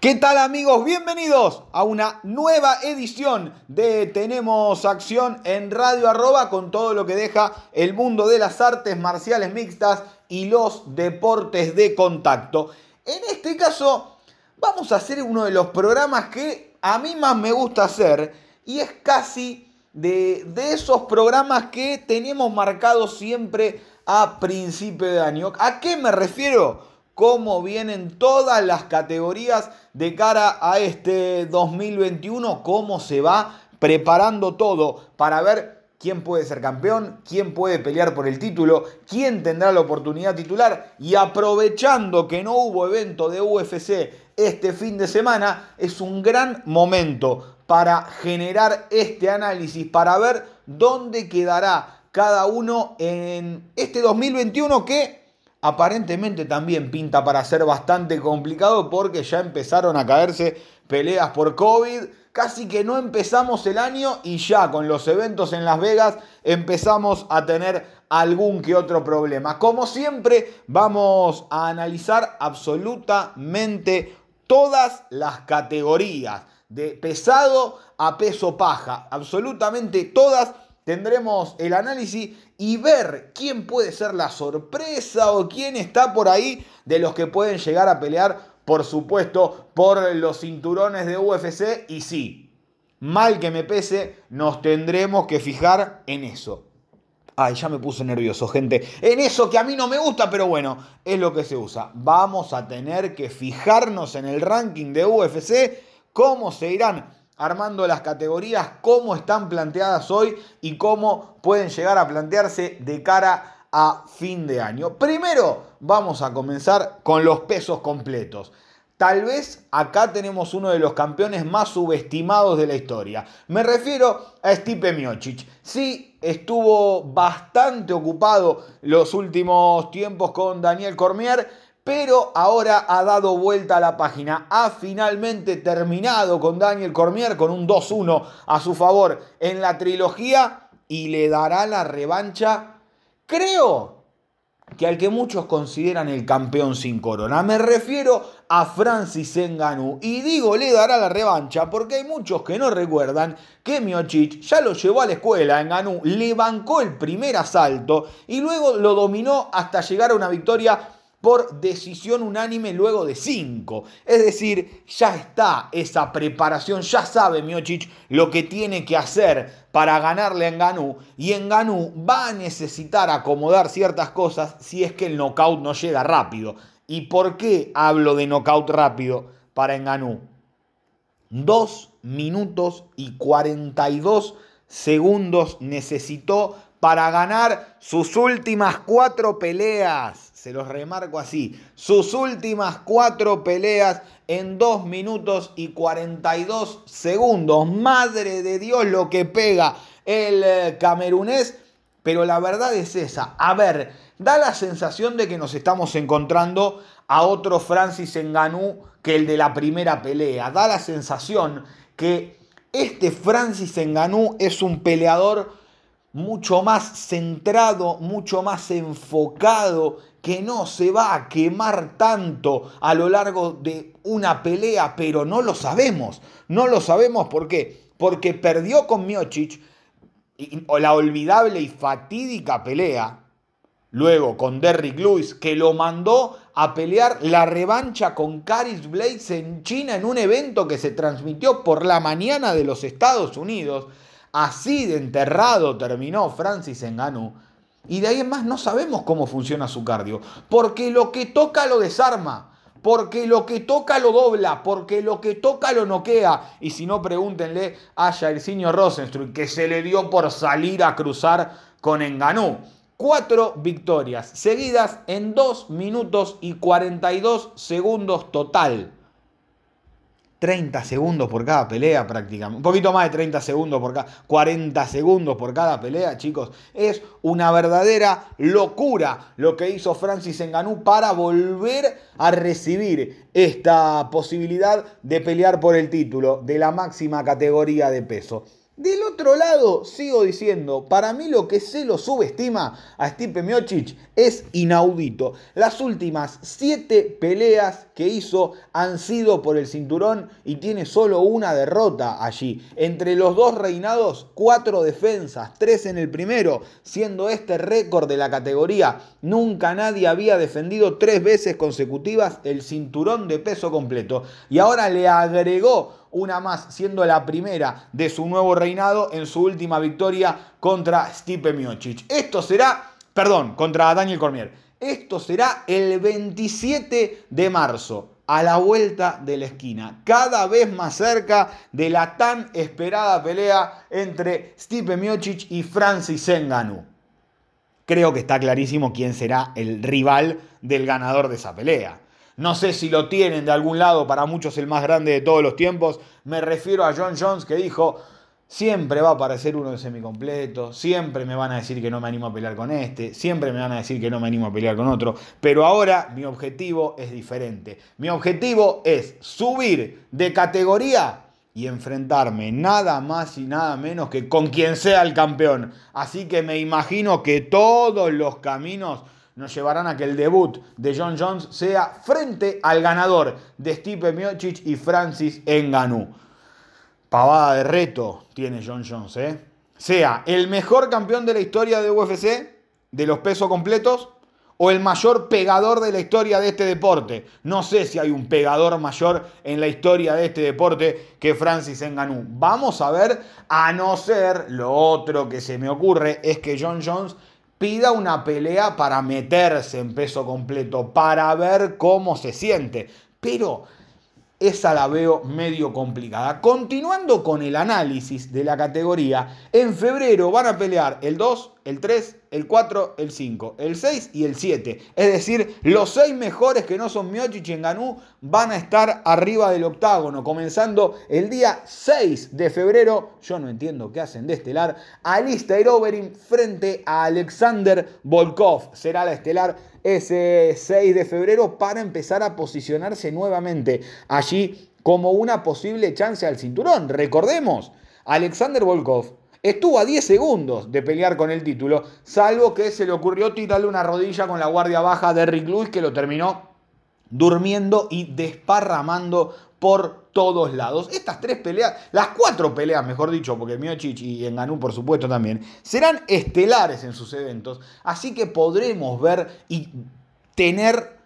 ¿Qué tal amigos? Bienvenidos a una nueva edición de Tenemos Acción en Radio Arroba con todo lo que deja el mundo de las artes marciales mixtas y los deportes de contacto. En este caso vamos a hacer uno de los programas que a mí más me gusta hacer y es casi de, de esos programas que tenemos marcados siempre a principio de año. ¿A qué me refiero? Cómo vienen todas las categorías de cara a este 2021, cómo se va preparando todo para ver quién puede ser campeón, quién puede pelear por el título, quién tendrá la oportunidad titular. Y aprovechando que no hubo evento de UFC este fin de semana, es un gran momento para generar este análisis, para ver dónde quedará cada uno en este 2021 que aparentemente también pinta para ser bastante complicado porque ya empezaron a caerse peleas por COVID. Casi que no empezamos el año y ya con los eventos en Las Vegas empezamos a tener algún que otro problema. Como siempre vamos a analizar absolutamente todas las categorías, de pesado a peso paja, absolutamente todas tendremos el análisis y ver quién puede ser la sorpresa o quién está por ahí de los que pueden llegar a pelear, por supuesto, por los cinturones de UFC. Y sí, mal que me pese, nos tendremos que fijar en eso. Ay, ya me puse nervioso, gente. En eso que a mí no me gusta, pero bueno, es lo que se usa. Vamos a tener que fijarnos en el ranking de UFC, cómo se irán armando las categorías, cómo están planteadas hoy y cómo pueden llegar a plantearse de cara a fin de año. Primero vamos a comenzar con los pesos completos. Tal vez acá tenemos uno de los campeones más subestimados de la historia. Me refiero a Stipe Miocic. Sí, estuvo bastante ocupado los últimos tiempos con Daniel Cormier, pero ahora ha dado vuelta a la página. Ha finalmente terminado con Daniel Cormier con un 2-1 a su favor en la trilogía y le dará la revancha, creo que al que muchos consideran el campeón sin corona. Me refiero a Francis Ngannou. Y digo, le dará la revancha porque hay muchos que no recuerdan que Miocic ya lo llevó a la escuela. Ngannou le bancó el primer asalto y luego lo dominó hasta llegar a una victoria por decisión unánime luego de cinco. Es decir, ya está esa preparación, ya sabe Miocic lo que tiene que hacer para ganarle a Enganú y Enganú va a necesitar acomodar ciertas cosas si es que el knockout no llega rápido. ¿Y por qué hablo de knockout rápido para Enganú? Dos minutos y 42 segundos necesitó para ganar sus últimas cuatro peleas. Se los remarco así. Sus últimas cuatro peleas en 2 minutos y 42 segundos. Madre de Dios lo que pega el eh, camerunés. Pero la verdad es esa. A ver, da la sensación de que nos estamos encontrando a otro Francis Enganú que el de la primera pelea. Da la sensación que este Francis Enganú es un peleador mucho más centrado, mucho más enfocado, que no se va a quemar tanto a lo largo de una pelea, pero no lo sabemos. No lo sabemos por qué. Porque perdió con Miocic la olvidable y fatídica pelea. Luego con Derrick Lewis, que lo mandó a pelear la revancha con Caris Blades en China en un evento que se transmitió por la mañana de los Estados Unidos. Así de enterrado terminó Francis Ngannou. Y de ahí en más no sabemos cómo funciona su cardio. Porque lo que toca lo desarma. Porque lo que toca lo dobla. Porque lo que toca lo noquea. Y si no, pregúntenle a Jairzinho Rosenstruck, que se le dio por salir a cruzar con Enganú. Cuatro victorias seguidas en 2 minutos y 42 segundos total. 30 segundos por cada pelea prácticamente. Un poquito más de 30 segundos por cada... 40 segundos por cada pelea, chicos. Es una verdadera locura lo que hizo Francis Ngannou para volver a recibir esta posibilidad de pelear por el título de la máxima categoría de peso. Del otro lado, sigo diciendo, para mí lo que se lo subestima a Stipe Miocic es inaudito. Las últimas siete peleas que hizo han sido por el cinturón y tiene solo una derrota allí. Entre los dos reinados, cuatro defensas, tres en el primero, siendo este récord de la categoría. Nunca nadie había defendido tres veces consecutivas el cinturón de peso completo. Y ahora le agregó una más, siendo la primera de su nuevo reinado en su última victoria contra Stipe Miocic. Esto será, perdón, contra Daniel Cormier. Esto será el 27 de marzo, a la vuelta de la esquina, cada vez más cerca de la tan esperada pelea entre Stipe Miocic y Francis Ngannou. Creo que está clarísimo quién será el rival del ganador de esa pelea. No sé si lo tienen de algún lado, para muchos el más grande de todos los tiempos. Me refiero a John Jones que dijo, siempre va a aparecer uno de semicompleto, siempre me van a decir que no me animo a pelear con este, siempre me van a decir que no me animo a pelear con otro, pero ahora mi objetivo es diferente. Mi objetivo es subir de categoría y enfrentarme nada más y nada menos que con quien sea el campeón. Así que me imagino que todos los caminos nos llevarán a que el debut de John Jones sea frente al ganador de Stipe Miocic y Francis Ngannou. Pavada de reto tiene John Jones, ¿eh? Sea el mejor campeón de la historia de UFC, de los pesos completos, o el mayor pegador de la historia de este deporte. No sé si hay un pegador mayor en la historia de este deporte que Francis Ngannou. Vamos a ver, a no ser lo otro que se me ocurre es que John Jones pida una pelea para meterse en peso completo, para ver cómo se siente. Pero esa la veo medio complicada. Continuando con el análisis de la categoría, en febrero van a pelear el 2, el 3, el 4, el 5, el 6 y el 7. Es decir, los 6 mejores que no son Miocic y Enganú van a estar arriba del octágono, comenzando el día 6 de febrero. Yo no entiendo qué hacen de estelar. Alistair Overeem frente a Alexander Volkov. Será la estelar ese 6 de febrero para empezar a posicionarse nuevamente allí como una posible chance al cinturón. Recordemos, Alexander Volkov estuvo a 10 segundos de pelear con el título, salvo que se le ocurrió tirarle una rodilla con la guardia baja de Rick Lewis que lo terminó durmiendo y desparramando por todos lados. Estas tres peleas, las cuatro peleas, mejor dicho, porque Miocic y Enganú, por supuesto, también, serán estelares en sus eventos. Así que podremos ver y tener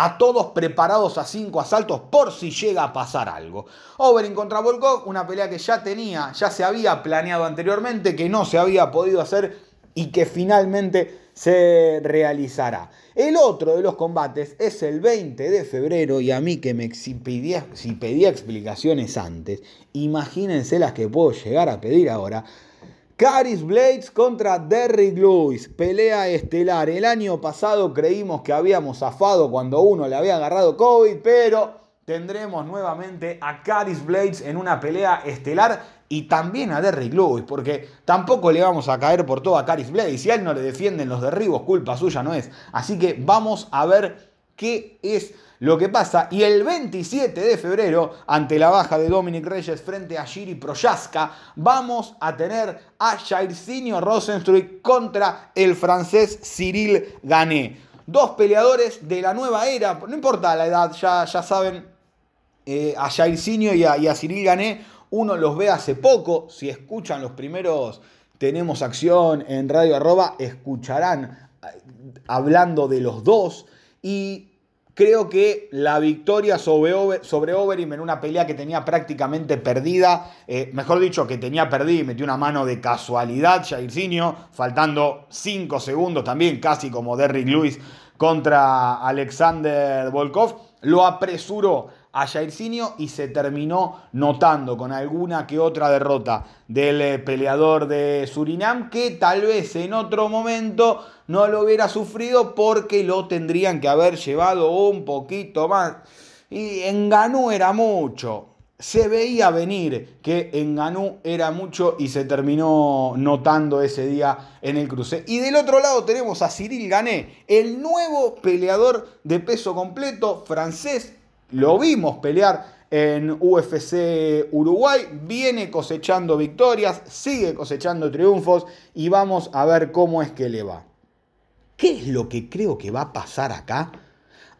a todos preparados a cinco asaltos por si llega a pasar algo. Overin contra Volkov, una pelea que ya tenía, ya se había planeado anteriormente, que no se había podido hacer y que finalmente se realizará. El otro de los combates es el 20 de febrero y a mí que me si pedía, si pedía explicaciones antes, imagínense las que puedo llegar a pedir ahora. Caris Blades contra Derrick Lewis, pelea estelar. El año pasado creímos que habíamos zafado cuando uno le había agarrado COVID, pero tendremos nuevamente a Caris Blades en una pelea estelar y también a Derrick Lewis, porque tampoco le vamos a caer por todo a Caris Blade. Si a él no le defienden los derribos, culpa suya no es. Así que vamos a ver qué es lo que pasa. Y el 27 de febrero, ante la baja de Dominic Reyes frente a Giri Proyaska, vamos a tener a Jairzinho Rosenstruik contra el francés Cyril Gané. Dos peleadores de la nueva era, no importa la edad, ya, ya saben, eh, a Jairzinho y a, y a Cyril Gané uno los ve hace poco, si escuchan los primeros Tenemos Acción en Radio Arroba, escucharán eh, hablando de los dos y creo que la victoria sobre, sobre Overeem en una pelea que tenía prácticamente perdida, eh, mejor dicho, que tenía perdida y metió una mano de casualidad Jairzinho, faltando 5 segundos también, casi como Derrick Lewis contra Alexander Volkov, lo apresuró a Jairzinho y se terminó notando con alguna que otra derrota del eh, peleador de Surinam que tal vez en otro momento no lo hubiera sufrido porque lo tendrían que haber llevado un poquito más. Y en Ganú era mucho. se veía venir que en Ganú era mucho y se terminó notando ese día en el cruce. Y del otro lado tenemos a Cyril Gané, el nuevo peleador de peso completo francés. Lo vimos pelear en UFC Uruguay, viene cosechando victorias, sigue cosechando triunfos y vamos a ver cómo es que le va. ¿Qué es lo que creo que va a pasar acá?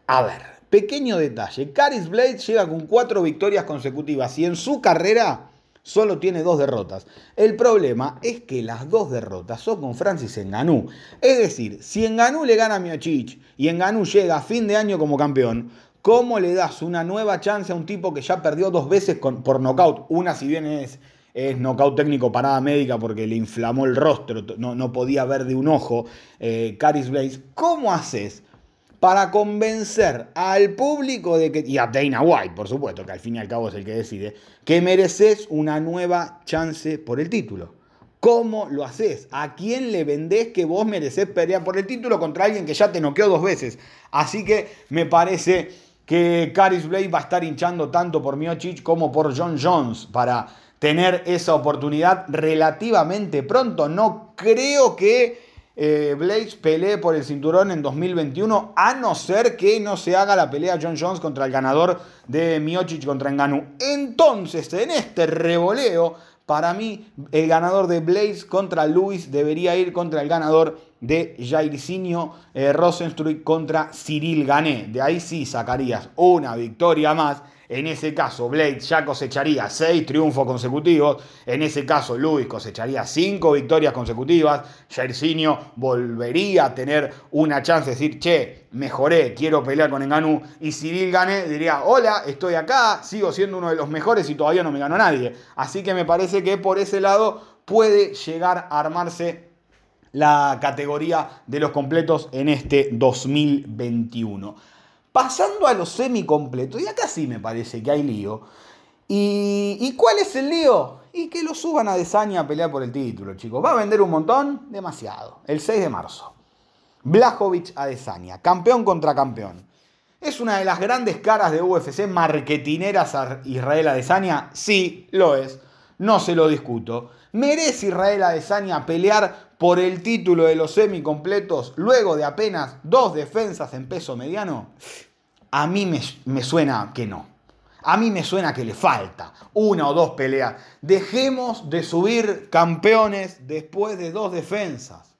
A ver, Pequeño detalle, Caris Blades llega con cuatro victorias consecutivas y en su carrera solo tiene dos derrotas. El problema es que las dos derrotas son con Francis Enganú. Es decir, si Enganú le gana a Miocic y Enganú llega a fin de año como campeón, ¿cómo le das una nueva chance a un tipo que ya perdió dos veces por nocaut? Una si bien es es knockout técnico parada médica porque le inflamó el rostro, no, no podía ver de un ojo, eh, Caris Blaze. ¿Cómo haces para convencer al público de que, y a Dana White, por supuesto, que al fin y al cabo es el que decide, que mereces una nueva chance por el título. ¿Cómo lo haces? ¿A quién le vendés que vos mereces pelear por el título contra alguien que ya te noqueó dos veces? Así que me parece que Caris Blade va a estar hinchando tanto por Miocic como por John Jones para tener esa oportunidad relativamente pronto. No creo que eh, Blades pelee por el cinturón en 2021, a no ser que no se haga la pelea John Jones contra el ganador de Miocic contra Enganu. Entonces, en este revoleo, para mí, el ganador de Blaze contra Luis debería ir contra el ganador de Jairzinho eh, Rosenstruik contra Cyril Gané. De ahí sí sacarías una victoria más en ese caso, Blade ya cosecharía 6 triunfos consecutivos. En ese caso, Luis cosecharía 5 victorias consecutivas. Jairzinho volvería a tener una chance de decir, che, mejoré, quiero pelear con Enganú. Y Cyril Gane diría, hola, estoy acá, sigo siendo uno de los mejores y todavía no me ganó nadie. Así que me parece que por ese lado puede llegar a armarse la categoría de los completos en este 2021. Pasando a los semicompletos, y acá sí me parece que hay lío. ¿Y, cuál es el lío? Y que lo suban a Desaña a pelear por el título, chicos. ¿Va a vender un montón? Demasiado. El 6 de marzo. Blajovic a Desaña, campeón contra campeón. ¿Es una de las grandes caras de UFC marketineras a Israel Adesanya? Sí, lo es. No se lo discuto. ¿Merece Israel Adesanya pelear por el título de los semicompletos luego de apenas dos defensas en peso mediano? A mí me, me suena que no. A mí me suena que le falta una o dos peleas. Dejemos de subir campeones después de dos defensas.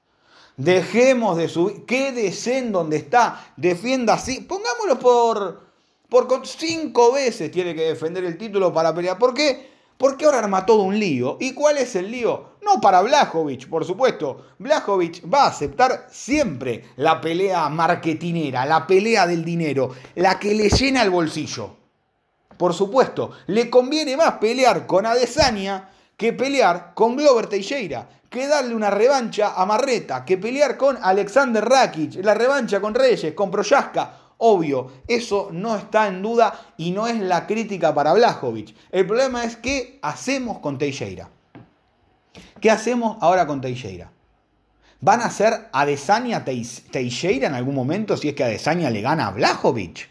Dejemos de subir. Quédese en donde está. Defienda así. Pongámoslo por. Por cinco veces tiene que defender el título para pelear. ¿Por qué? Porque ahora arma todo un lío. ¿Y cuál es el lío? No para Blajovic, por supuesto. Blajovic va a aceptar siempre la pelea marketinera, la pelea del dinero, la que le llena el bolsillo. Por supuesto, le conviene más pelear con Adesanya que pelear con Glover Teixeira, que darle una revancha a Marreta, que pelear con Alexander Rakic, la revancha con Reyes, con Proyaska. Obvio, eso no está en duda y no es la crítica para Blajovic. El problema es qué hacemos con Teixeira. ¿Qué hacemos ahora con Teixeira? ¿Van a hacer Adesanya Teixeira en algún momento si es que Adesanya le gana a Blajovic?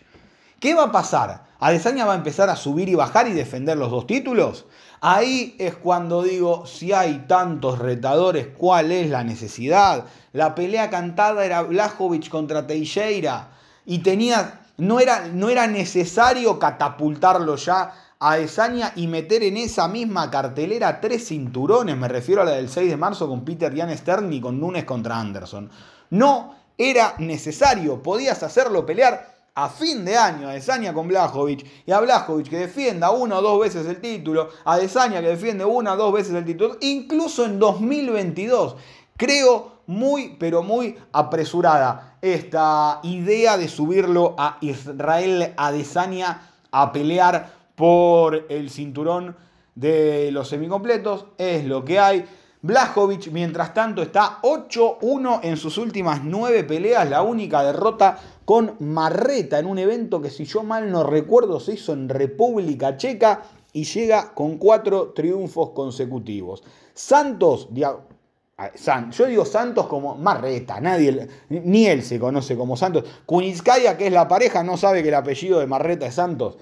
¿Qué va a pasar? ¿Adesanya va a empezar a subir y bajar y defender los dos títulos? Ahí es cuando digo, si hay tantos retadores, ¿cuál es la necesidad? La pelea cantada era Blajovic contra Teixeira y tenía, no era, no era necesario catapultarlo ya a Esaña y meter en esa misma cartelera tres cinturones, me refiero a la del 6 de marzo con Peter Jan Stern y con Nunes contra Anderson. No era necesario, podías hacerlo pelear a fin de año a Desaña con Blajovic y a Blajovic que defienda una o dos veces el título, a Desaña que defiende una o dos veces el título, incluso en 2022. Creo muy, pero muy apresurada esta idea de subirlo a Israel Adesanya a pelear por el cinturón de los semicompletos. Es lo que hay. Blajovic, mientras tanto, está 8-1 en sus últimas 9 peleas. La única derrota con Marreta en un evento que, si yo mal no recuerdo, se hizo en República Checa y llega con 4 triunfos consecutivos. Santos, yo digo Santos como Marreta, nadie, ni él se conoce como Santos. Kunitskaya, que es la pareja, no sabe que el apellido de Marreta es Santos.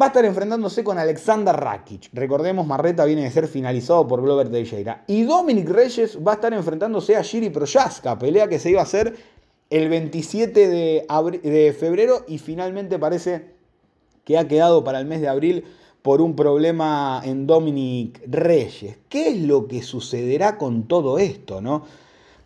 Va a estar enfrentándose con Alexander Rakic. Recordemos, Marreta viene de ser finalizado por Glover Teixeira. Y Dominic Reyes va a estar enfrentándose a Giri Prochaska, pelea que se iba a hacer el 27 de, de febrero y finalmente parece que ha quedado para el mes de abril por un problema en Dominic Reyes. ¿Qué es lo que sucederá con todo esto, no?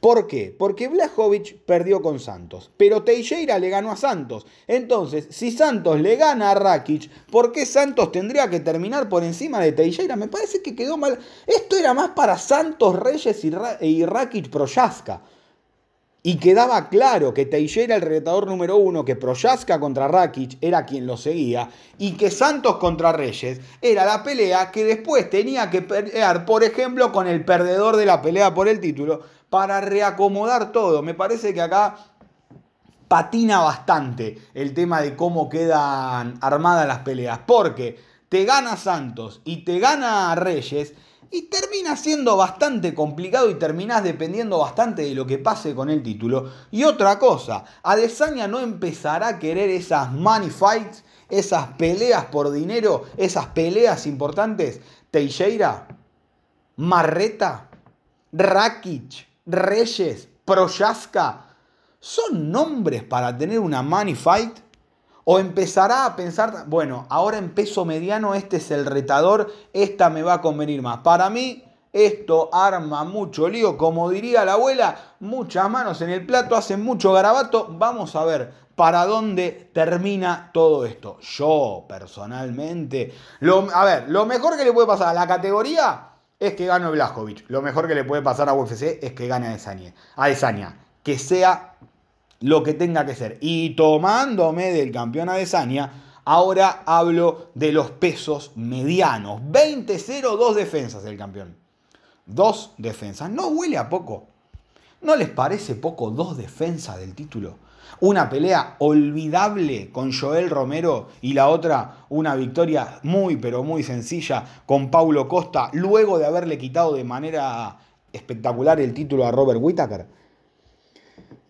¿Por qué? Porque Blajovic perdió con Santos, pero Teixeira le ganó a Santos. Entonces, si Santos le gana a Rakic, ¿por qué Santos tendría que terminar por encima de Teixeira? Me parece que quedó mal. Esto era más para Santos, Reyes y, Rakic Proyaska. Y quedaba claro que Teixeira, el retador número uno, que Proyaska contra Rakic era quien lo seguía, y que Santos contra Reyes era la pelea que después tenía que pelear, por ejemplo, con el perdedor de la pelea por el título, para reacomodar todo. Me parece que acá patina bastante el tema de cómo quedan armadas las peleas. Porque te gana Santos y te gana Reyes y termina siendo bastante complicado y terminás dependiendo bastante de lo que pase con el título. Y otra cosa, Adesanya no empezará a querer esas money fights, esas peleas por dinero, esas peleas importantes. Teixeira, Marreta, Rakic, Reyes, Proyaska, ¿son nombres para tener una money fight? ¿O empezará a pensar, bueno, ahora en peso mediano este es el retador, esta me va a convenir más? Para mí esto arma mucho lío, como diría la abuela, muchas manos en el plato, hacen mucho garabato, vamos a ver para dónde termina todo esto. Yo personalmente, lo, a ver, lo mejor que le puede pasar a la categoría es que gane Blajovic. Lo mejor que le puede pasar a UFC es que gane a Adesanya. Que sea lo que tenga que ser. Y tomándome del campeón Adesanya, ahora hablo de los pesos medianos. 20-0, dos defensas del campeón. Dos defensas. No huele a poco. ¿No les parece poco dos defensas del título? Una pelea olvidable con Joel Romero y la otra una victoria muy pero muy sencilla con Paulo Costa luego de haberle quitado de manera espectacular el título a Robert Whittaker.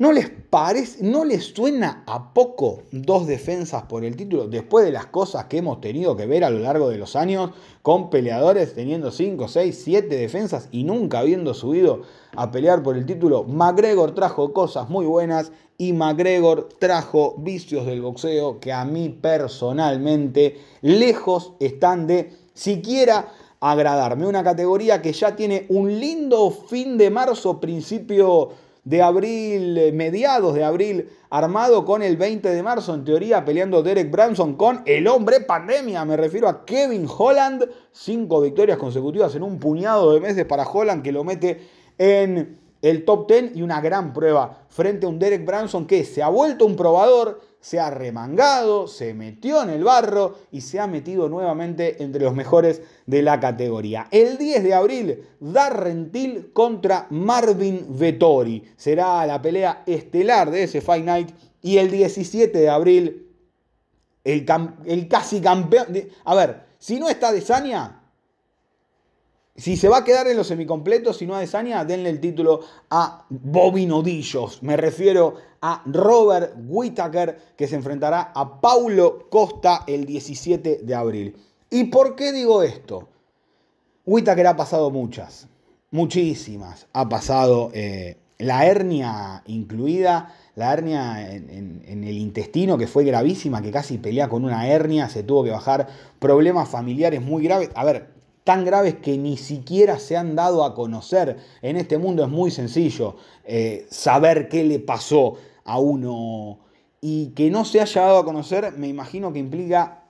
¿No les parece, no les suena a poco dos defensas por el título después de las cosas que hemos tenido que ver a lo largo de los años con peleadores teniendo 5, 6, 7 defensas y nunca habiendo subido a pelear por el título? McGregor trajo cosas muy buenas y McGregor trajo vicios del boxeo que a mí personalmente lejos están de siquiera agradarme. Una categoría que ya tiene un lindo fin de marzo, principio de abril, eh, mediados de abril, armado con el 20 de marzo, en teoría peleando Derek Branson con el hombre pandemia. Me refiero a Kevin Holland. Cinco victorias consecutivas en un puñado de meses para Holland que lo mete en el top 10 y una gran prueba frente a un Derek Branson que se ha vuelto un probador, se ha remangado, se metió en el barro y se ha metido nuevamente entre los mejores de la categoría. El 10 de abril, Darren Till contra Marvin Vettori. Será la pelea estelar de ese Fight Night. Y el 17 de abril, el, el casi campeón... a ver, si no está de Sania, si se va a quedar en los semicompletos, si no a Desania, denle el título a Bobby Nodillos. Me refiero a Robert Whittaker, que se enfrentará a Paulo Costa el 17 de abril. ¿Y por qué digo esto? Whittaker ha pasado muchas, muchísimas. Ha pasado eh, la hernia incluida, la hernia en, en, el intestino que fue gravísima, que casi pelea con una hernia, se tuvo que bajar, problemas familiares muy graves. A ver, tan graves que ni siquiera se han dado a conocer. En este mundo es muy sencillo eh, saber qué le pasó a uno y que no se haya dado a conocer, me imagino que implica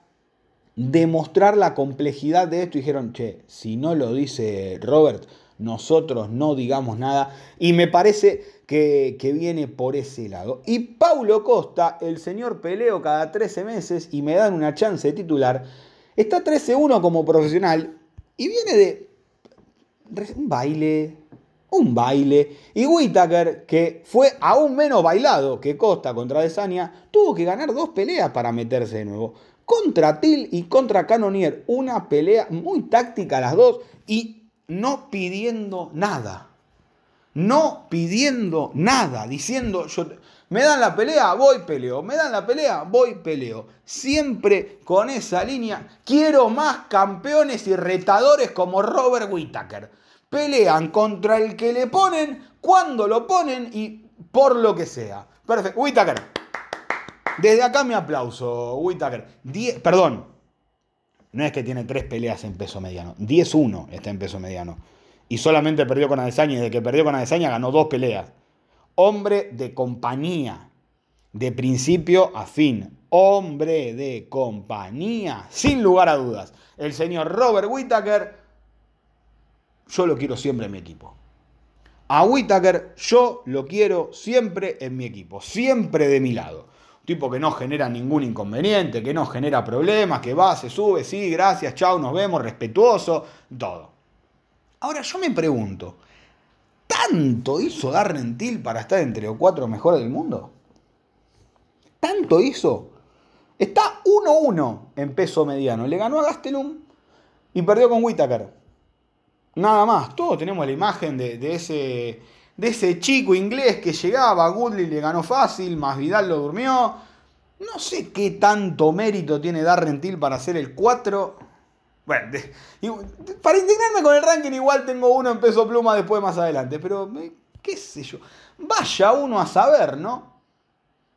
demostrar la complejidad de esto. Dijeron, che, si no lo dice Robert, nosotros no digamos nada. Y me parece que, que, viene por ese lado. Y Paulo Costa, el señor peleo cada 13 meses y me dan una chance de titular, está 13-1 como profesional y viene de un baile, un baile. Y Whitaker, que fue aún menos bailado que Costa contra Desania, tuvo que ganar dos peleas para meterse de nuevo. Contra Till y contra Canonier. Una pelea muy táctica las dos y no pidiendo nada. no pidiendo nada, diciendo, me dan la pelea, voy peleo, me dan la pelea, voy peleo. Siempre con esa línea, quiero más campeones y retadores como Robert Whittaker. Pelean contra el que le ponen, cuando lo ponen y por lo que sea. Perfecto, Whittaker. Desde acá mi aplauso, Whittaker. perdón, no es que tiene tres peleas en peso mediano, 10-1 está en peso mediano y solamente perdió con Adesanya y desde que perdió con Adesanya ganó dos peleas. Hombre de compañía, de principio a fin. Hombre de compañía, sin lugar a dudas. El señor Robert Whittaker, yo lo quiero siempre en mi equipo. A Whittaker yo lo quiero siempre en mi equipo, siempre de mi lado. Tipo que no genera ningún inconveniente, que no genera problemas, que va, se sube, sí, gracias, chao, nos vemos, respetuoso, todo. Ahora yo me pregunto, ¿tanto hizo Darren Till para estar entre los cuatro mejores del mundo? ¿Tanto hizo? Está 1-1 en peso mediano. Le ganó a Gastelum y perdió con Whitaker. Nada más. Todos tenemos la imagen de, ese, de ese chico inglés que llegaba. Goodley le ganó fácil, más Vidal lo durmió. No sé qué tanto mérito tiene Darren Till para hacer el 4 bueno, para indignarme con el ranking igual tengo uno en peso pluma después más adelante, pero qué sé yo. Vaya uno a saber, ¿no?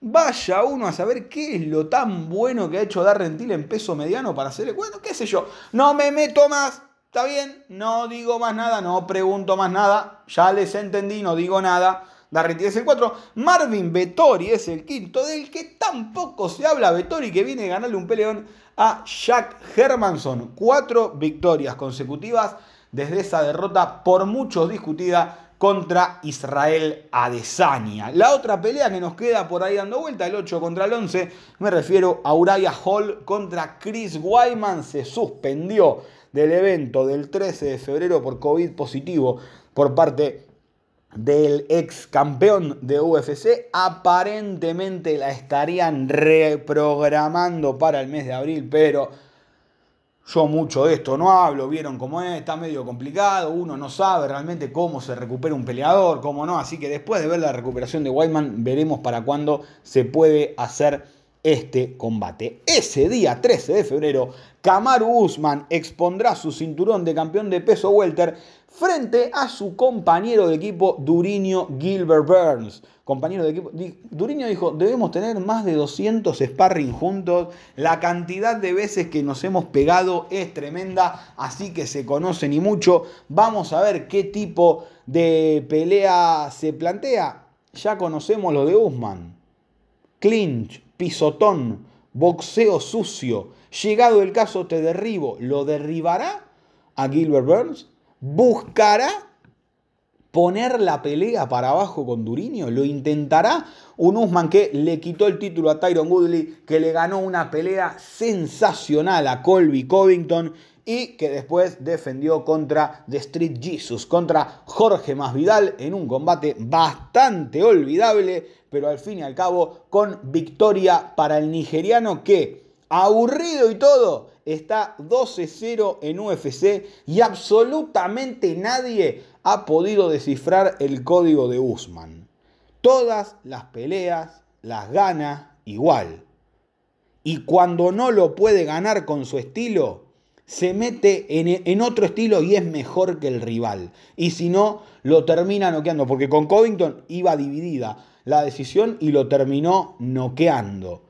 Vaya uno a saber qué es lo tan bueno que ha hecho Darren en peso mediano para hacer, bueno, qué sé yo. No me meto más, está bien, no digo más nada, no pregunto más nada, ya les entendí, no digo nada. Darren es el 4, Marvin Vettori es el quinto, del que tampoco se habla Vettori que viene a ganarle un peleón a Jack Hermanson. Cuatro victorias consecutivas desde esa derrota por muchos discutida contra Israel Adesanya. La otra pelea que nos queda por ahí dando vuelta, el 8 contra el 11, me refiero a Uriah Hall contra Chris Wyman. Se suspendió del evento del 13 de febrero por COVID positivo por parte del ex campeón de UFC. Aparentemente la estarían reprogramando para el mes de abril, pero yo mucho de esto no hablo. Vieron cómo es, está medio complicado. Uno no sabe realmente cómo se recupera un peleador, cómo no. Así que después de ver la recuperación de Whiteman, veremos para cuándo se puede hacer este combate. Ese día 13 de febrero, Kamaru Usman expondrá su cinturón de campeón de peso welter frente a su compañero de equipo Duriño Gilbert Burns. Compañero de equipo. Duriño dijo, debemos tener más de 200 sparring juntos. La cantidad de veces que nos hemos pegado es tremenda, así que se conocen y mucho. Vamos a ver qué tipo de pelea se plantea. Ya conocemos lo de Usman. Clinch, pisotón, boxeo sucio. Llegado el caso te derribo. ¿Lo derribará a Gilbert Burns? Buscará poner la pelea para abajo con Duriño? ¿Lo intentará? Un Usman que le quitó el título a Tyron Woodley, que le ganó una pelea sensacional a Colby Covington y que después defendió contra The Street Jesus, contra Jorge Masvidal en un combate bastante olvidable, pero al fin y al cabo con victoria para el nigeriano que, aburrido y todo, está 12-0 en UFC y absolutamente nadie ha podido descifrar el código de Usman. Todas las peleas las gana igual. Y cuando no lo puede ganar con su estilo, se mete en, en, otro estilo y es mejor que el rival. Y si no, lo termina noqueando, porque con Covington iba dividida la decisión y lo terminó noqueando.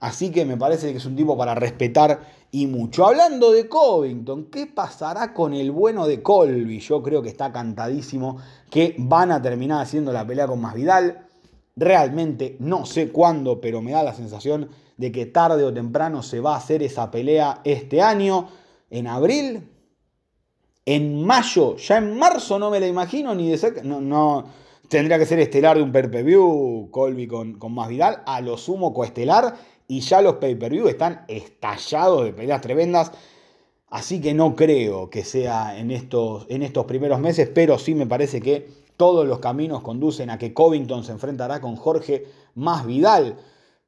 Así que me parece que es un tipo para respetar y mucho. Hablando de Covington, ¿qué pasará con el bueno de Colby? Yo creo que está cantadísimo que van a terminar haciendo la pelea con Masvidal. Realmente no sé cuándo, pero me da la sensación de que tarde o temprano se va a hacer esa pelea este año. En abril, en mayo, ya en marzo no me la imagino ni de cerca. No, no, tendría que ser estelar de un per Colby con, con Masvidal, a lo sumo coestelar y ya los pay-per-view están estallados de peleas tremendas. Así que no creo que sea en estos, en estos primeros meses, pero sí me parece que todos los caminos conducen a que Covington se enfrentará con Jorge más Vidal.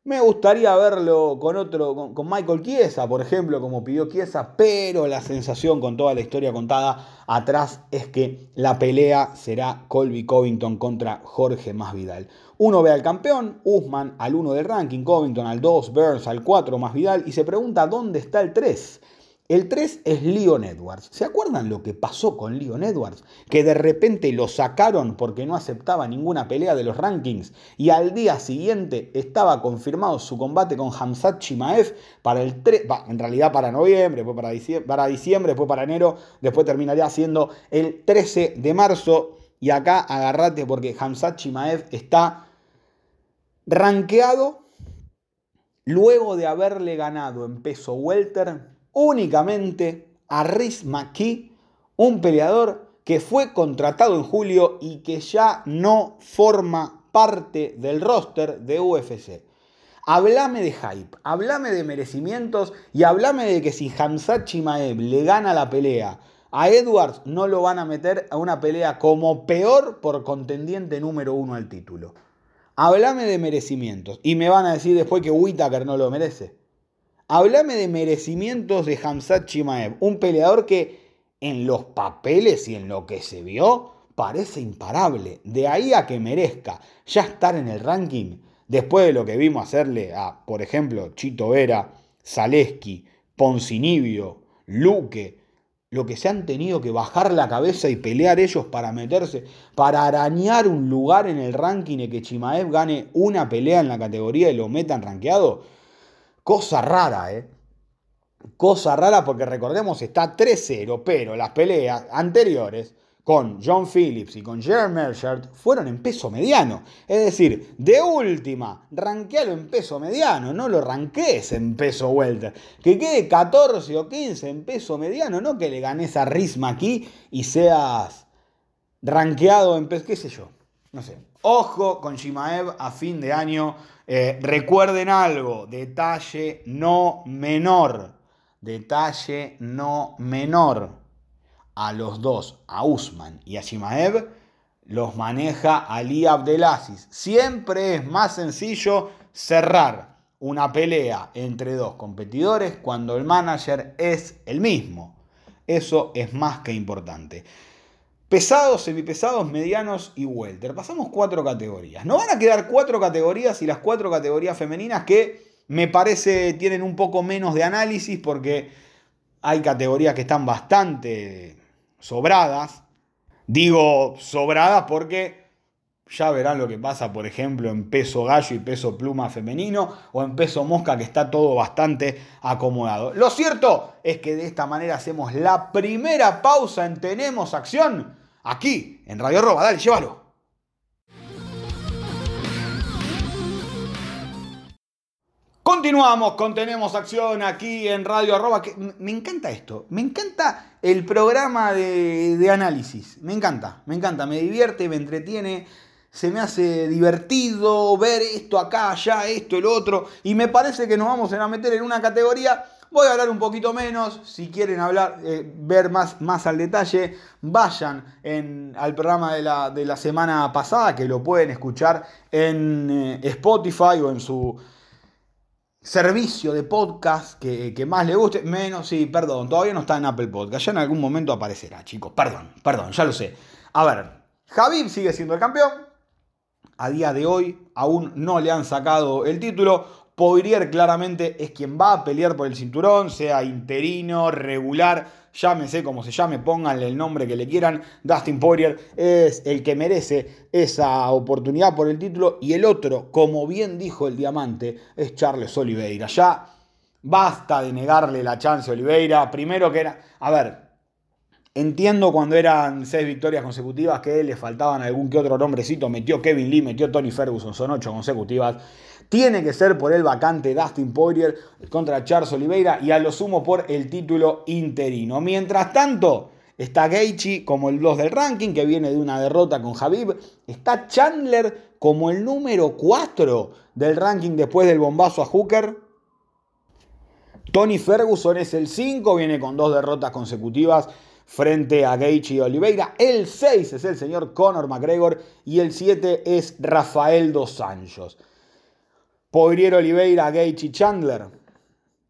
Me gustaría verlo con otro, con, Michael Chiesa, por ejemplo, como pidió Chiesa, pero la sensación con toda la historia contada atrás es que la pelea será Colby Covington contra Jorge Masvidal. Uno ve al campeón, Usman al 1 del ranking, Covington al 2, Burns al 4 más Vidal y se pregunta dónde está el 3. El 3 es Leon Edwards. ¿Se acuerdan lo que pasó con Leon Edwards? Que de repente lo sacaron porque no aceptaba ninguna pelea de los rankings y al día siguiente estaba confirmado su combate con Hamzat Chimaev para el 3, en realidad para noviembre, después para diciembre, para diciembre, después para enero, después terminaría siendo el 13 de marzo. Y acá agarrate porque Hamzat Chimaev está rankeado luego de haberle ganado en peso welter únicamente a Riz McKee, un peleador que fue contratado en julio y que ya no forma parte del roster de UFC. Hablame de hype, hablame de merecimientos y hablame de que si Hamzat Chimaev le gana la pelea a Edwards, no lo van a meter a una pelea como peor por contendiente número uno al título. Hablame de merecimientos y me van a decir después que Whitaker no lo merece. Háblame de merecimientos de Hamzat Chimaev, un peleador que en los papeles y en lo que se vio parece imparable. De ahí a que merezca ya estar en el ranking, después de lo que vimos hacerle a, por ejemplo, Chito Vera, Zaleski, Poncinibio, Luque, lo que se han tenido que bajar la cabeza y pelear ellos para meterse, para arañar un lugar en el ranking y que Chimaev gane una pelea en la categoría y lo metan rankeado Cosa rara, ¿eh? Cosa rara porque recordemos está 3-0, pero las peleas anteriores con John Phillips y con Jeremy Merchant fueron en peso mediano. Es decir, de última, ranquealo en peso mediano, no lo ranquees en peso welter. Que quede 14 o 15 en peso mediano, no que le ganes a Risma aquí y seas ranqueado en peso, qué sé yo, no sé. Ojo con Shimaev a fin de año eh, recuerden algo, detalle no menor, detalle no menor. A los dos, a Usman y a Shimaev, los maneja Ali Abdelaziz. Siempre es más sencillo cerrar una pelea entre dos competidores cuando el manager es el mismo. Eso es más que importante. Pesados, semipesados, medianos y welter. Pasamos cuatro categorías. No van a quedar cuatro categorías y las cuatro categorías femeninas que me parece tienen un poco menos de análisis porque hay categorías que están bastante sobradas. Digo sobradas porque ya verán lo que pasa, por ejemplo, en peso gallo y peso pluma femenino o en peso mosca que está todo bastante acomodado. Lo cierto es que de esta manera hacemos la primera pausa en Tenemos Acción aquí en Radio Roba. Dale, llévalo. Continuamos con Tenemos Acción aquí en Radio Arroba. me encanta esto. Me encanta el programa de, de, análisis. Me encanta, me encanta. Me divierte, me entretiene. Se me hace divertido ver esto acá, allá, esto, el otro. Y me parece que nos vamos a meter en una categoría Voy a hablar un poquito menos. Si quieren hablar, eh, ver más, más al detalle, vayan al programa de la, semana pasada, que lo pueden escuchar en eh, Spotify o en su servicio de podcast que, que, más le guste. Menos, sí, perdón, todavía no está en Apple Podcast. Ya en algún momento aparecerá, chicos. Perdón, perdón, ya lo sé. A ver, Javib sigue siendo el campeón. A día de hoy aún no le han sacado el título. Poirier claramente es quien va a pelear por el cinturón, sea interino, regular, llámese como se llame, pónganle el nombre que le quieran. Dustin Poirier es el que merece esa oportunidad por el título. Y el otro, como bien dijo el diamante, es Charles Oliveira. Ya basta de negarle la chance a Oliveira. Primero que era. A ver, Entiendo cuando eran seis victorias consecutivas que le faltaban algún que otro nombrecito. Metió Kevin Lee, metió Tony Ferguson, son ocho consecutivas. Tiene que ser por el vacante Dustin Poirier contra Charles Oliveira y a lo sumo por el título interino. Mientras tanto, está Gaethje como el 2 del ranking, que viene de una derrota con Javib. Está Chandler como el número 4 del ranking después del bombazo a Hooker. Tony Ferguson es el 5, viene con dos derrotas consecutivas frente a Gaethje y Oliveira. El 6 es el señor Conor McGregor y el 7 es Rafael Dos Anjos. Poirier Oliveira, Gage y Chandler.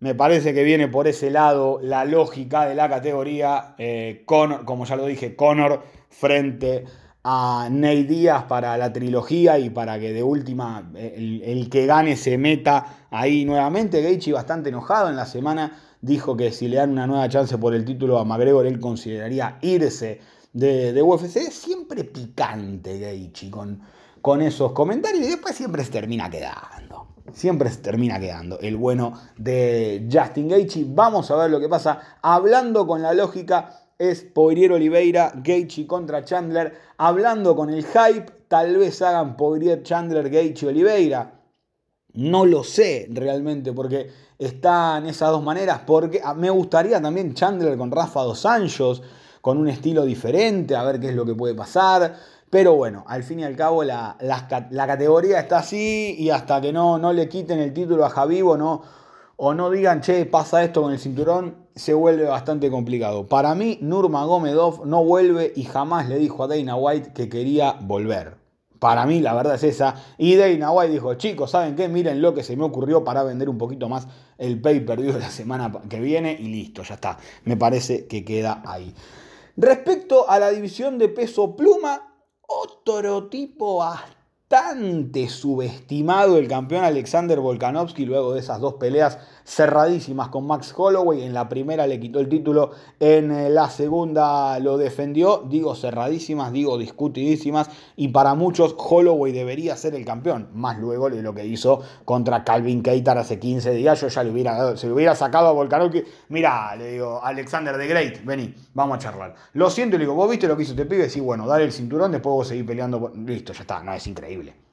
Me parece que viene por ese lado la lógica de la categoría. Eh, Conor, como ya lo dije, Conor frente a Ney Díaz para la trilogía y para que de última el, el que gane se meta ahí nuevamente. Gaethje bastante enojado en la semana dijo que si le dan una nueva chance por el título a McGregor él consideraría irse de, de UFC. Es siempre picante Gaethje con, con esos comentarios y después siempre se termina quedando. Siempre se termina quedando el bueno de Justin Gaethje. Vamos a ver lo que pasa. Hablando con la lógica es Poirier Oliveira, Gaethje contra Chandler. Hablando con el hype, tal vez hagan Poirier Chandler, Gaethje Oliveira. No lo sé realmente porque están esas dos maneras. Porque ah, me gustaría también Chandler con Rafa Dos Anjos, con un estilo diferente, a ver qué es lo que puede pasar. Pero bueno, al fin y al cabo la, la, categoría está así y hasta que no, no le quiten el título a Javivo no, o no digan, che, pasa esto con el cinturón, se vuelve bastante complicado. Para mí, Nurmagomedov no vuelve y jamás le dijo a Dana White que quería volver. Para mí, la verdad es esa. Y Dana White dijo, chicos, ¿saben qué? Miren lo que se me ocurrió para vender un poquito más el pay-per-view de la semana que viene y listo, ya está. Me parece que queda ahí. Respecto a la división de peso pluma, otro tipo bastante subestimado, el campeón Alexander Volkanovski, luego de esas dos peleas cerradísimas con Max Holloway. En la primera le quitó el título, en eh, la segunda lo defendió. Digo cerradísimas, digo discutidísimas. Y para muchos Holloway debería ser el campeón. Más luego de lo que hizo contra Calvin Keitar hace 15 días. Yo ya le hubiera, se le hubiera sacado a Volkanovski. Mira, le digo, Alexander the Great, vení, vamos a charlar. Lo siento, le digo, vos viste lo que hizo este pibe. Sí, bueno, dale el cinturón, después vos seguís peleando. Listo, ya está, no, es increíble.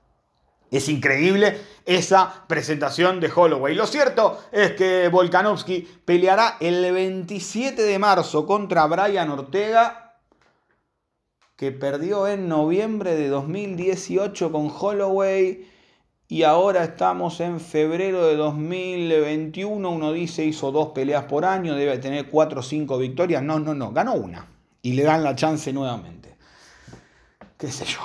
Es increíble esa presentación de Holloway. Lo cierto es que Volkanovski peleará el 27 de marzo contra Brian Ortega, que perdió en noviembre de 2018 con Holloway. Y ahora estamos en febrero de 2021. Uno dice hizo dos peleas por año, debe tener cuatro o cinco victorias. No, no, no, ganó una. Y le dan la chance nuevamente. ¿Qué sé yo?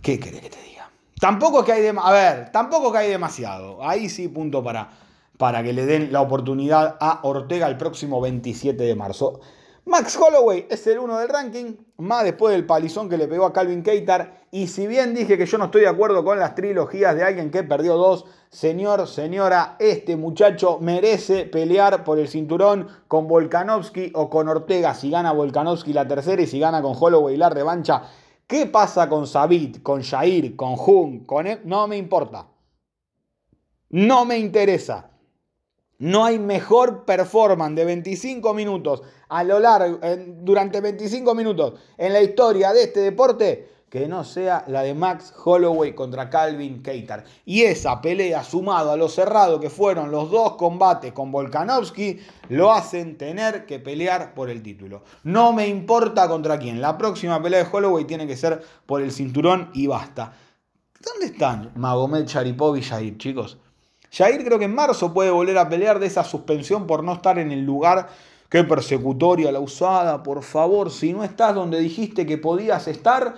¿Qué querés que te diga? Tampoco que hay a ver, tampoco que hay demasiado. Ahí sí punto para, para que le den la oportunidad a Ortega el próximo 27 de marzo. Max Holloway es el uno del ranking, más después del palizón que le pegó a Calvin Keitar. Y si bien dije que yo no estoy de acuerdo con las trilogías de alguien que perdió dos, señor, señora, este muchacho merece pelear por el cinturón con Volkanovski o con Ortega. Si gana Volkanovski la tercera y si gana con Holloway la revancha, ¿Qué pasa con Sabit, con Jair, con Jung, con él? No me importa. No me interesa. No hay mejor performance de 25 minutos a lo largo, durante 25 minutos en la historia de este deporte que no sea la de Max Holloway contra Calvin Keitar. Y esa pelea, sumado a lo cerrado que fueron los dos combates con Volkanovski, lo hacen tener que pelear por el título. No me importa contra quién. La próxima pelea de Holloway tiene que ser por el cinturón y basta. ¿Dónde están Magomed Sharipov y Jair, chicos? Jair creo que en marzo puede volver a pelear de esa suspensión por no estar en el lugar Qué persecutoria la usada, por favor, si no estás donde dijiste que podías estar,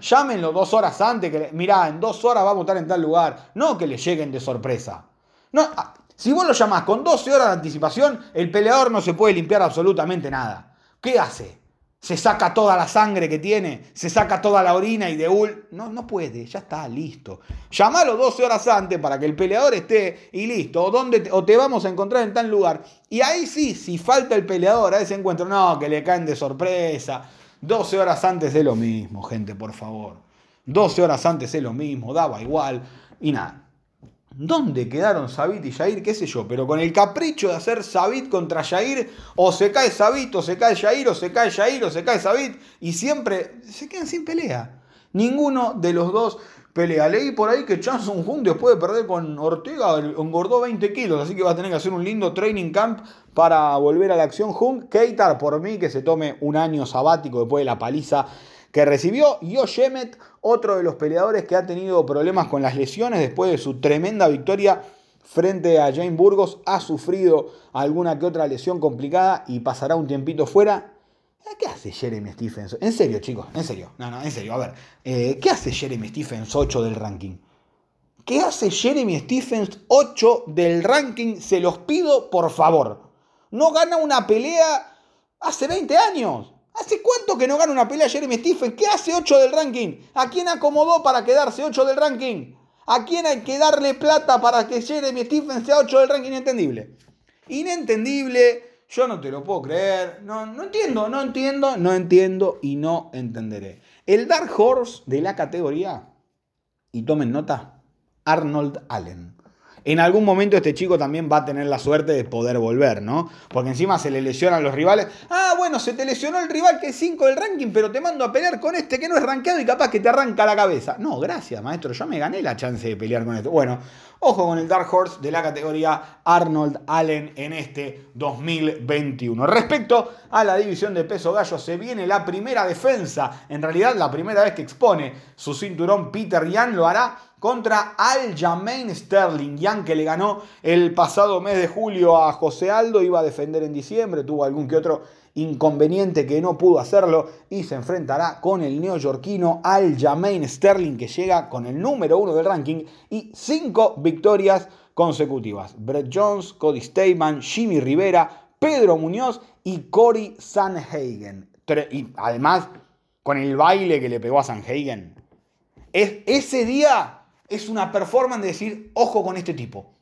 Llámenlo dos horas antes, que mirá, en dos horas vamos a estar en tal lugar. No que le lleguen de sorpresa. No, ah, si vos lo llamás con 12 horas de anticipación, el peleador no se puede limpiar absolutamente nada. ¿Qué hace? Se saca toda la sangre que tiene, se saca toda la orina y de ul. No, no puede, ya está, listo. Llamalo 12 horas antes para que el peleador esté y listo. O, dónde o te vamos a encontrar en tal lugar. Y ahí sí, si falta el peleador a ese encuentro, no, que le caen de sorpresa 12 horas antes de lo mismo, gente, por favor. 12 horas antes de lo mismo, daba igual. Y nada. ¿Dónde quedaron Sabit y Jair? ¿Qué sé yo? Pero con el capricho de hacer Sabit contra Jair, o se cae Sabit, o se cae Jair, o se cae Jair, o se cae Sabit, y siempre se quedan sin pelea. Ninguno de los dos pelea. Leí por ahí que Chan Sung Jung después de perder con Ortega engordó 20 kilos, así que va a tener que hacer un lindo training camp para volver a la acción. Jung, Keitar por mí que se tome un año sabático después de la paliza que recibió. Yoshemet, otro de los peleadores que ha tenido problemas con las lesiones después de su tremenda victoria frente a Jane Burgos, ha sufrido alguna que otra lesión complicada y pasará un tiempito fuera. Eh, ¿Qué hace Jeremy Stephens? En serio, chicos, en serio. No, no, en serio. A ver, eh, ¿qué hace Jeremy Stephens 8 del ranking? ¿Qué hace Jeremy Stephens 8 del ranking? Se los pido por favor. No gana una pelea hace 20 años. ¿Hace cuánto que no gana una pelea Jeremy Stephens? ¿Qué hace 8 del ranking? ¿A quién acomodó para quedarse 8 del ranking? ¿A quién hay que darle plata para que Jeremy Stephens sea 8 del ranking? Inentendible. Inentendible. Yo no te lo puedo creer. No, no entiendo, no entiendo, no entiendo y no entenderé. El Dark Horse de la categoría, y tomen nota, Arnold Allen. En algún momento este chico también va a tener la suerte de poder volver, ¿no? Porque encima se le lesionan los rivales. Ah, bueno, se te lesionó el rival que es 5 del ranking, pero te mando a pelear con este que no es rankeado y capaz que te arranca la cabeza. No, gracias, maestro, yo me gané la chance de pelear con esto. Bueno, ojo con el Dark Horse de la categoría Arnold Allen en este 2021. Respecto a la división de peso gallo, se viene la primera defensa. En realidad, la primera vez que expone su cinturón Peter Yan lo hará contra Aljamain Sterling. Yang que le ganó el pasado mes de julio a José Aldo, iba a defender en diciembre, tuvo algún que otro inconveniente que no pudo hacerlo y se enfrentará con el neoyorquino Aljamain Sterling que llega con el número uno del ranking y cinco victorias consecutivas. Brett Jones, Cody Stateman, Jimmy Rivera, Pedro Muñoz y Cory Sanhagen. Y además, con el baile que le pegó a Sanhagen. Es, ese día es una performance de decir, ojo con este tipo.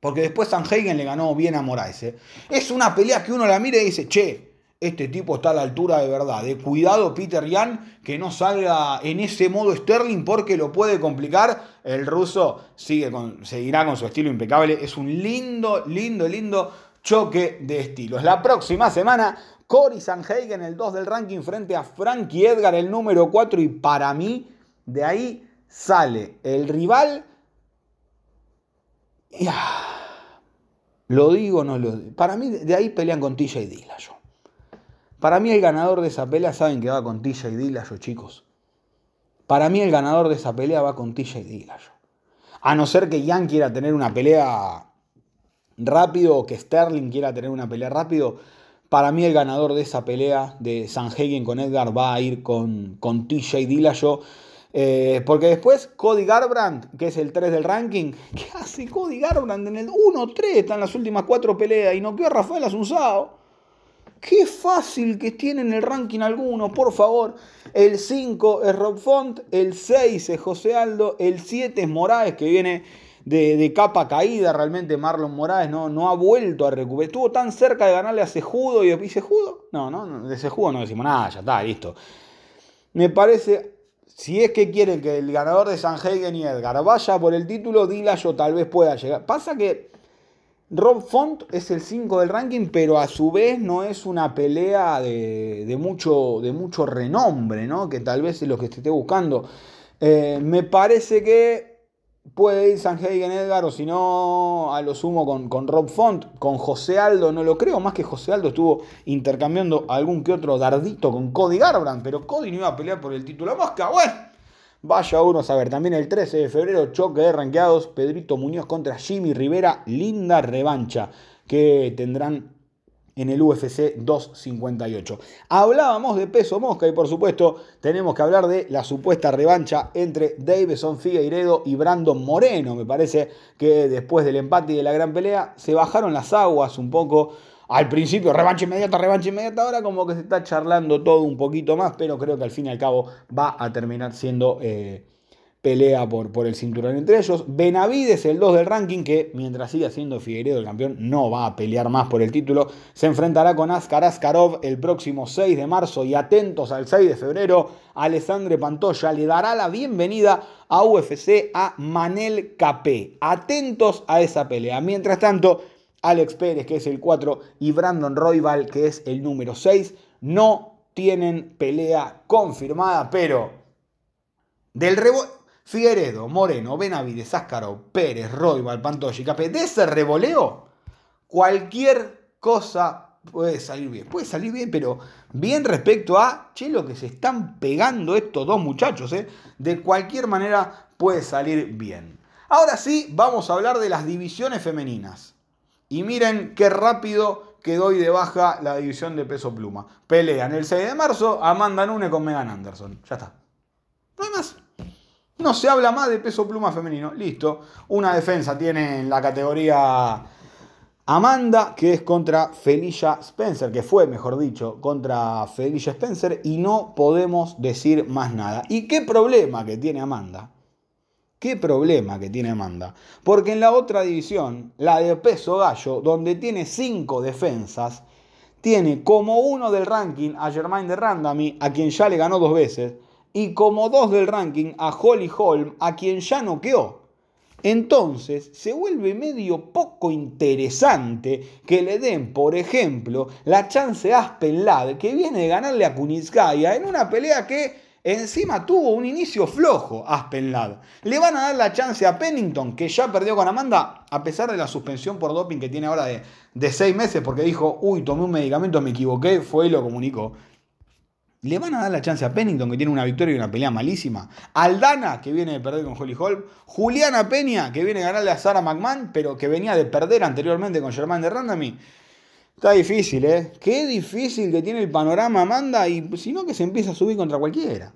Porque después Sanhagen le ganó bien a Moraes. ¿eh? Es una pelea que uno la mira y dice, che, este tipo está a la altura de verdad. De cuidado Peter Yan que no salga en ese modo Sterling porque lo puede complicar. El ruso sigue con, seguirá con su estilo impecable. Es un lindo, lindo, lindo choque de estilos. La próxima semana, Cory Sanhagen, el 2 del ranking, frente a Frankie Edgar, el número 4. Y para mí, de ahí sale el rival. lo digo, no lo digo. Para mí, de ahí pelean con TJ Dillashaw. Para mí, el ganador de esa pelea, saben que va con TJ Dillashaw, chicos. Para mí, el ganador de esa pelea va con TJ Dillashaw. A no ser que Jan quiera tener una pelea rápido o que Sterling quiera tener una pelea rápido. Para mí el ganador de esa pelea de Sanhagen con Edgar va a ir con, con TJ Dillashaw. Eh, porque después Cody Garbrandt, que es el 3 del ranking, ¿qué hace Cody Garbrandt en el 1-3? Está en las últimas cuatro peleas y no quedó Rafael Asunzao. Qué fácil que tiene en el ranking alguno, por favor. El 5 es Rob Font, el 6 es José Aldo, el 7 es Moraes, que viene de, capa caída realmente. Marlon Moraes no, no ha vuelto a recuperar. Estuvo tan cerca de ganarle a Sejudo y, ¿y Sejudo? No, no, de Sejudo no decimos nada, ya está, listo. Me parece si es que quieren que el ganador de Sanhagen y Edgar vaya por el título, Dillashaw tal vez pueda llegar. Pasa que Rob Font es el 5 del ranking, pero a su vez no es una pelea de, mucho, de mucho renombre, ¿no? Que tal vez es lo que esté buscando. Eh, me parece que Puede ir Sanhagen Edgar o si no, a lo sumo con, con, Rob Font. Con José Aldo no lo creo, más que José Aldo estuvo intercambiando algún que otro dardito con Cody Garbrandt, pero Cody no iba a pelear por el título mosca. Bueno, vaya uno a saber. También el 13 de febrero, choque de ranqueados, Pedrito Muñoz contra Jimmy Rivera, linda revancha que tendrán en el UFC 258. Hablábamos de peso mosca y por supuesto tenemos que hablar de la supuesta revancha entre Davison Figueiredo y Brandon Moreno. Me parece que después del empate y de la gran pelea se bajaron las aguas un poco. Al principio, revancha inmediata, revancha inmediata, ahora como que se está charlando todo un poquito más, pero creo que al fin y al cabo va a terminar siendo... Eh, pelea por, por el cinturón entre ellos. Benavides, el 2 del ranking, que mientras siga siendo Figueiredo el campeón, no va a pelear más por el título. Se enfrentará con Askar Askarov el próximo 6 de marzo y atentos al 6 de febrero, Alessandre Pantoya le dará la bienvenida a UFC a Manel Capé. Atentos a esa pelea. Mientras tanto, Alex Pérez, que es el 4, y Brandon Royval, que es el número 6, no tienen pelea confirmada, pero del rebote Figueredo, Moreno, Benavides, Záscaro, Pérez, Roy, Valpantoya y Capé, de ese revoleo, cualquier cosa puede salir bien. Puede salir bien, pero bien respecto a, che, lo que se están pegando estos dos muchachos, ¿eh? de cualquier manera puede salir bien. Ahora sí, vamos a hablar de las divisiones femeninas. Y miren qué rápido quedó hoy de baja la división de peso pluma. Pelean el 6 de marzo Amanda Nunes con Megan Anderson. Ya está. No hay más. No se habla más de peso pluma femenino. Listo. Una defensa tiene en la categoría Amanda, que es contra Felicia Spencer, que fue, mejor dicho, contra Felicia Spencer, y no podemos decir más nada. ¿Y qué problema que tiene Amanda? ¿Qué problema que tiene Amanda? Porque en la otra división, la de peso gallo, donde tiene cinco defensas, tiene como uno del ranking a Germain de Randami, a quien ya le ganó dos veces, y como dos del ranking a Holly Holm, a quien ya noqueó. Entonces se vuelve medio poco interesante que le den, por ejemplo, la chance a Aspen Ladd, que viene de ganarle a Kunitskaya en una pelea que encima tuvo un inicio flojo Aspen Ladd. Le van a dar la chance a Pennington, que ya perdió con Amanda, a pesar de la suspensión por doping que tiene ahora de, de seis meses, porque dijo, uy, tomé un medicamento, me equivoqué, fue y lo comunicó. Le van a dar la chance a Pennington, que tiene una victoria y una pelea malísima. Aldana, que viene de perder con Holly Holm. Juliana Peña, que viene a ganarle a Sarah McMahon, pero que venía de perder anteriormente con Germain de Randami. Está difícil, ¿eh? Qué difícil que tiene el panorama Amanda y si no que se empieza a subir contra cualquiera.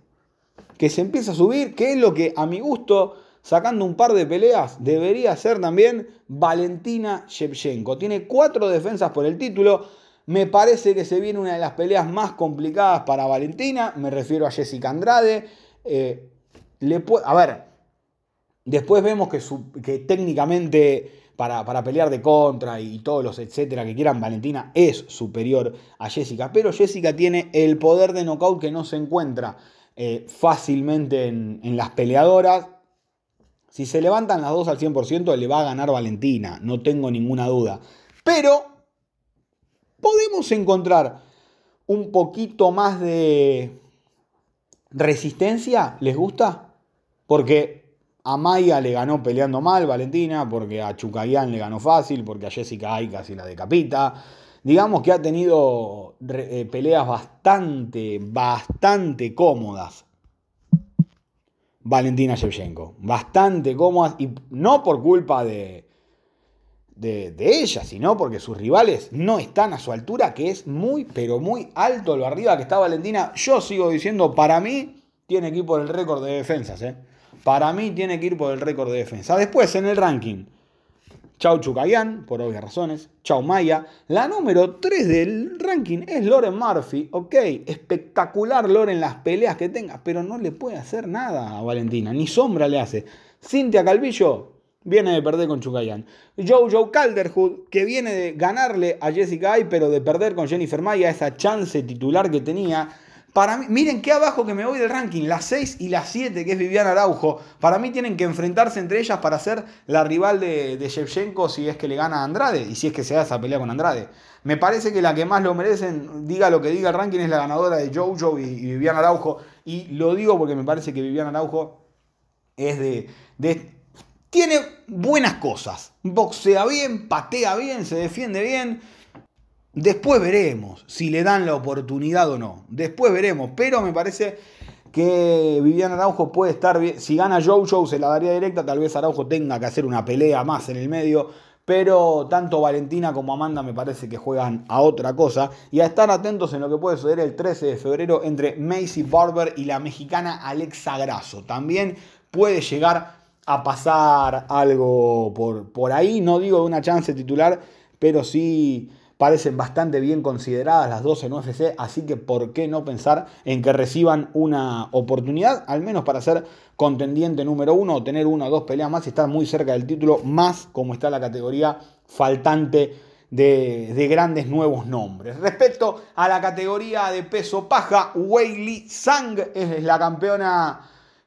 Que se empieza a subir, que es lo que a mi gusto, sacando un par de peleas, debería ser también Valentina Shevchenko. Tiene cuatro defensas por el título. Me parece que se viene una de las peleas más complicadas para Valentina. Me refiero a Jessica Andrade. Eh, le a ver, después vemos que, técnicamente para, para, pelear de contra y todos los etcétera que quieran, Valentina es superior a Jessica. Pero Jessica tiene el poder de knockout que no se encuentra eh, fácilmente en, en las peleadoras. Si se levantan las dos al 100%, le va a ganar Valentina, no tengo ninguna duda. Pero podemos encontrar un poquito más de resistencia, ¿les gusta? Porque a Maya le ganó peleando mal Valentina, porque a Chucayán le ganó fácil, porque a Jessica Ay casi la decapita. Digamos que ha tenido eh, peleas bastante, bastante cómodas. Valentina Shevchenko. Bastante cómodas y no por culpa de, de, ella, sino porque sus rivales no están a su altura, que es muy, pero muy alto lo arriba que está Valentina. Yo sigo diciendo, para mí, tiene que ir por el récord de defensas. ¿eh? Para mí, tiene que ir por el récord de defensa. Después, en el ranking, Chau Chukayan, por obvias razones. Chau Maya. La número 3 del ranking es Loren Murphy. Ok, espectacular Loren las peleas que tenga, pero no le puede hacer nada a Valentina, ni sombra le hace. Cintia Calvillo, Viene de perder con Chukayan. Jojo Calderwood, que viene de ganarle a Jessica Ay, pero de perder con Jennifer Maya, esa chance titular que tenía. Para mí, miren qué abajo que me voy del ranking, las 6 y las 7, que es Viviana Araujo. Para mí tienen que enfrentarse entre ellas para ser la rival de, Shevchenko si es que le gana a Andrade y si es que se da esa pelea con Andrade. Me parece que la que más lo merecen, diga lo que diga el ranking, es la ganadora de Jojo y, y Viviana Araujo. Y lo digo porque me parece que Viviana Araujo es de tiene buenas cosas. Boxea bien, patea bien, se defiende bien. Después veremos si le dan la oportunidad o no. Después veremos. Pero me parece que Viviana Araujo puede estar bien. Si gana Jojo se la daría directa. Tal vez Araujo tenga que hacer una pelea más en el medio. Pero tanto Valentina como Amanda me parece que juegan a otra cosa. Y a estar atentos en lo que puede suceder el 13 de febrero entre Macy Barber y la mexicana Alexa Grasso. También puede llegar a pasar algo por, por ahí. No digo de una chance titular, pero sí parecen bastante bien consideradas las dos en UFC, así que ¿por qué no pensar en que reciban una oportunidad, al menos para ser contendiente número uno o tener una o dos peleas más y estar muy cerca del título, más como está la categoría faltante de, de grandes nuevos nombres. Respecto a la categoría de peso paja, Weili Sang es la campeona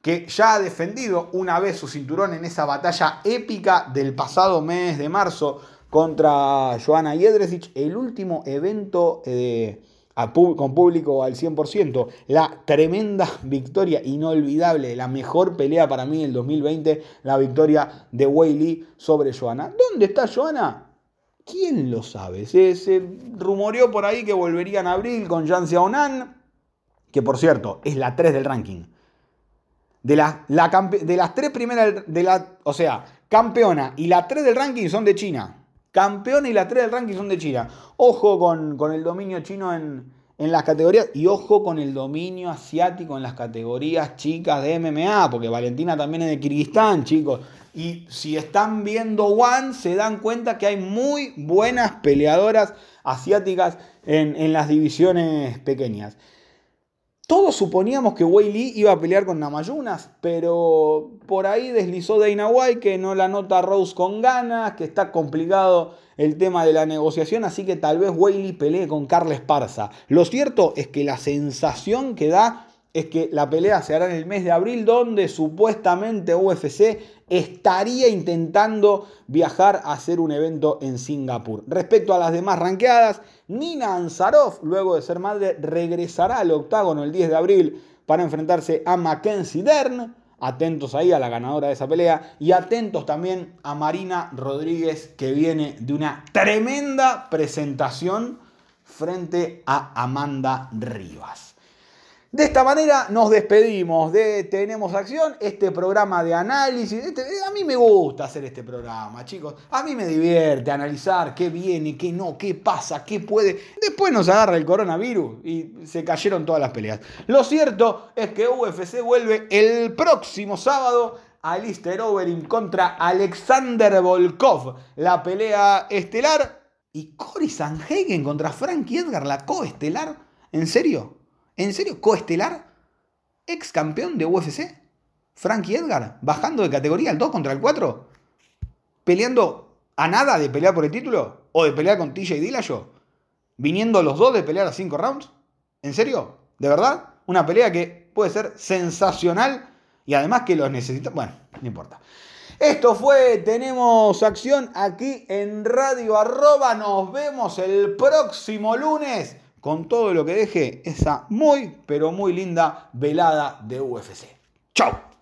que ya ha defendido una vez su cinturón en esa batalla épica del pasado mes de marzo contra Joana Jedrzejczyk, el último evento eh, con público al 100%, la tremenda victoria inolvidable, la mejor pelea para mí del 2020, la victoria de Wei sobre Joana. ¿Dónde está Joana? ¿Quién lo sabe? Se, rumoreó por ahí que volverían a abril con Jan Xiaonan, que por cierto es la 3 del ranking de, la, de las tres primeras, de la, o sea, campeona y la tres del ranking son de China. Campeona y la tres del ranking son de China. Ojo con, el dominio chino en, en las categorías, y ojo con el dominio asiático en las categorías chicas de MMA, porque Valentina también es de Kirguistán, chicos. Y si están viendo One, se dan cuenta que hay muy buenas peleadoras asiáticas en, en las divisiones pequeñas. Todos suponíamos que Wei iba a pelear con Namayunas, pero por ahí deslizó Dana White que no la nota Rose con ganas, que está complicado el tema de la negociación, así que tal vez Wei Lee pelee con Carles Parza. Lo cierto es que la sensación que da es que la pelea se hará en el mes de abril, donde supuestamente UFC estaría intentando viajar a hacer un evento en Singapur. Respecto a las demás ranqueadas, Nina Ansarov, luego de ser madre, regresará al octágono el 10 de abril para enfrentarse a Mackenzie Dern. Atentos ahí a la ganadora de esa pelea y atentos también a Marina Rodríguez que viene de una tremenda presentación frente a Amanda Rivas. De esta manera nos despedimos de Tenemos Acción, este programa de análisis. Este, a mí me gusta hacer este programa, chicos. A mí me divierte analizar qué viene, qué no, qué pasa, qué puede. Después nos agarra el coronavirus y se cayeron todas las peleas. Lo cierto es que UFC vuelve el próximo sábado a Lister Overeem contra Alexander Volkov. La pelea estelar. Y Cory Sanhagen contra Frankie Edgar, la coestelar. ¿En serio? ¿En serio? ¿Coestelar? ¿Ex campeón de UFC? Frankie Edgar, bajando de categoría al 2 contra el 4, peleando a nada de pelear por el título, o de pelear con TJ Dillashaw, viniendo los dos de pelear a 5 rounds. ¿En serio? ¿De verdad? Una pelea que puede ser sensacional y además que los necesita. Bueno, no importa. Esto fue Tenemos Acción aquí en Radio Arroba. Nos vemos el próximo lunes con todo lo que deje esa muy, pero muy linda velada de UFC. ¡Chao!